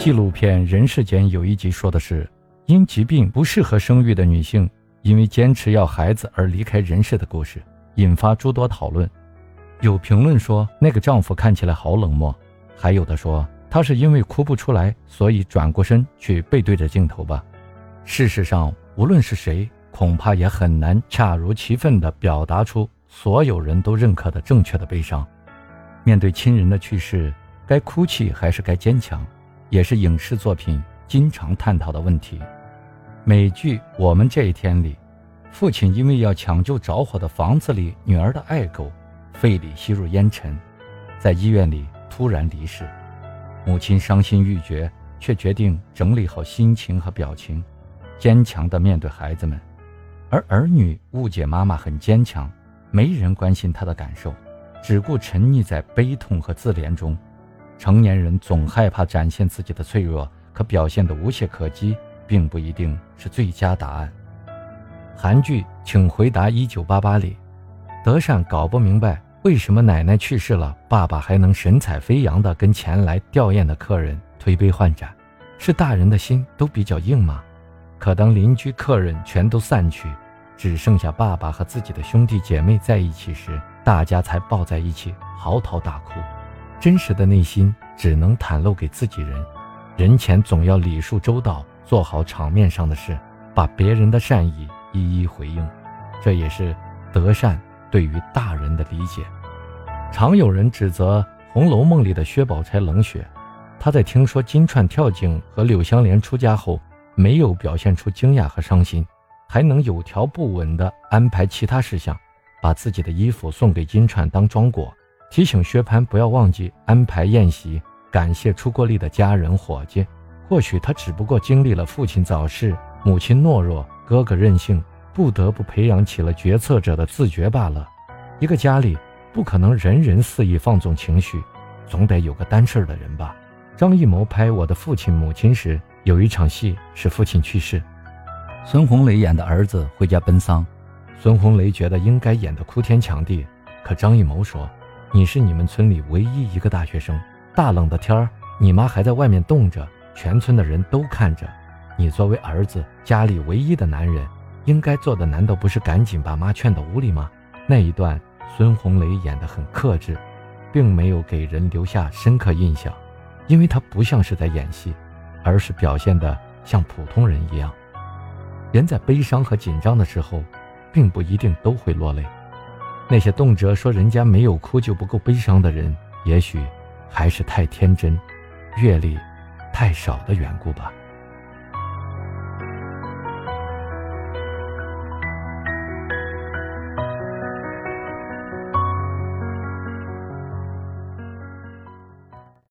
纪录片《人世间》有一集说的是，因疾病不适合生育的女性，因为坚持要孩子而离开人世的故事，引发诸多讨论。有评论说那个丈夫看起来好冷漠，还有的说他是因为哭不出来，所以转过身去背对着镜头吧。事实上，无论是谁，恐怕也很难恰如其分地表达出所有人都认可的正确的悲伤。面对亲人的去世，该哭泣还是该坚强？也是影视作品经常探讨的问题。美剧《我们这一天》里，父亲因为要抢救着火的房子里女儿的爱狗，肺里吸入烟尘，在医院里突然离世。母亲伤心欲绝，却决定整理好心情和表情，坚强地面对孩子们。而儿女误解妈妈很坚强，没人关心她的感受，只顾沉溺在悲痛和自怜中。成年人总害怕展现自己的脆弱，可表现得无懈可击，并不一定是最佳答案。韩剧《请回答一九八八》里，德善搞不明白为什么奶奶去世了，爸爸还能神采飞扬地跟前来吊唁的客人推杯换盏，是大人的心都比较硬吗？可当邻居客人全都散去，只剩下爸爸和自己的兄弟姐妹在一起时，大家才抱在一起嚎啕大哭。真实的内心只能袒露给自己人，人前总要礼数周到，做好场面上的事，把别人的善意一一回应。这也是德善对于大人的理解。常有人指责《红楼梦》里的薛宝钗冷血，她在听说金钏跳井和柳湘莲出家后，没有表现出惊讶和伤心，还能有条不紊地安排其他事项，把自己的衣服送给金钏当装果。提醒薛蟠不要忘记安排宴席，感谢出过力的家人伙计。或许他只不过经历了父亲早逝、母亲懦弱、哥哥任性，不得不培养起了决策者的自觉罢了。一个家里不可能人人肆意放纵情绪，总得有个担事儿的人吧。张艺谋拍《我的父亲母亲》时，有一场戏是父亲去世，孙红雷演的儿子回家奔丧，孙红雷觉得应该演得哭天抢地，可张艺谋说。你是你们村里唯一一个大学生，大冷的天儿，你妈还在外面冻着，全村的人都看着。你作为儿子，家里唯一的男人，应该做的难道不是赶紧把妈劝到屋里吗？那一段，孙红雷演得很克制，并没有给人留下深刻印象，因为他不像是在演戏，而是表现得像普通人一样。人在悲伤和紧张的时候，并不一定都会落泪。那些动辄说人家没有哭就不够悲伤的人，也许还是太天真，阅历太少的缘故吧。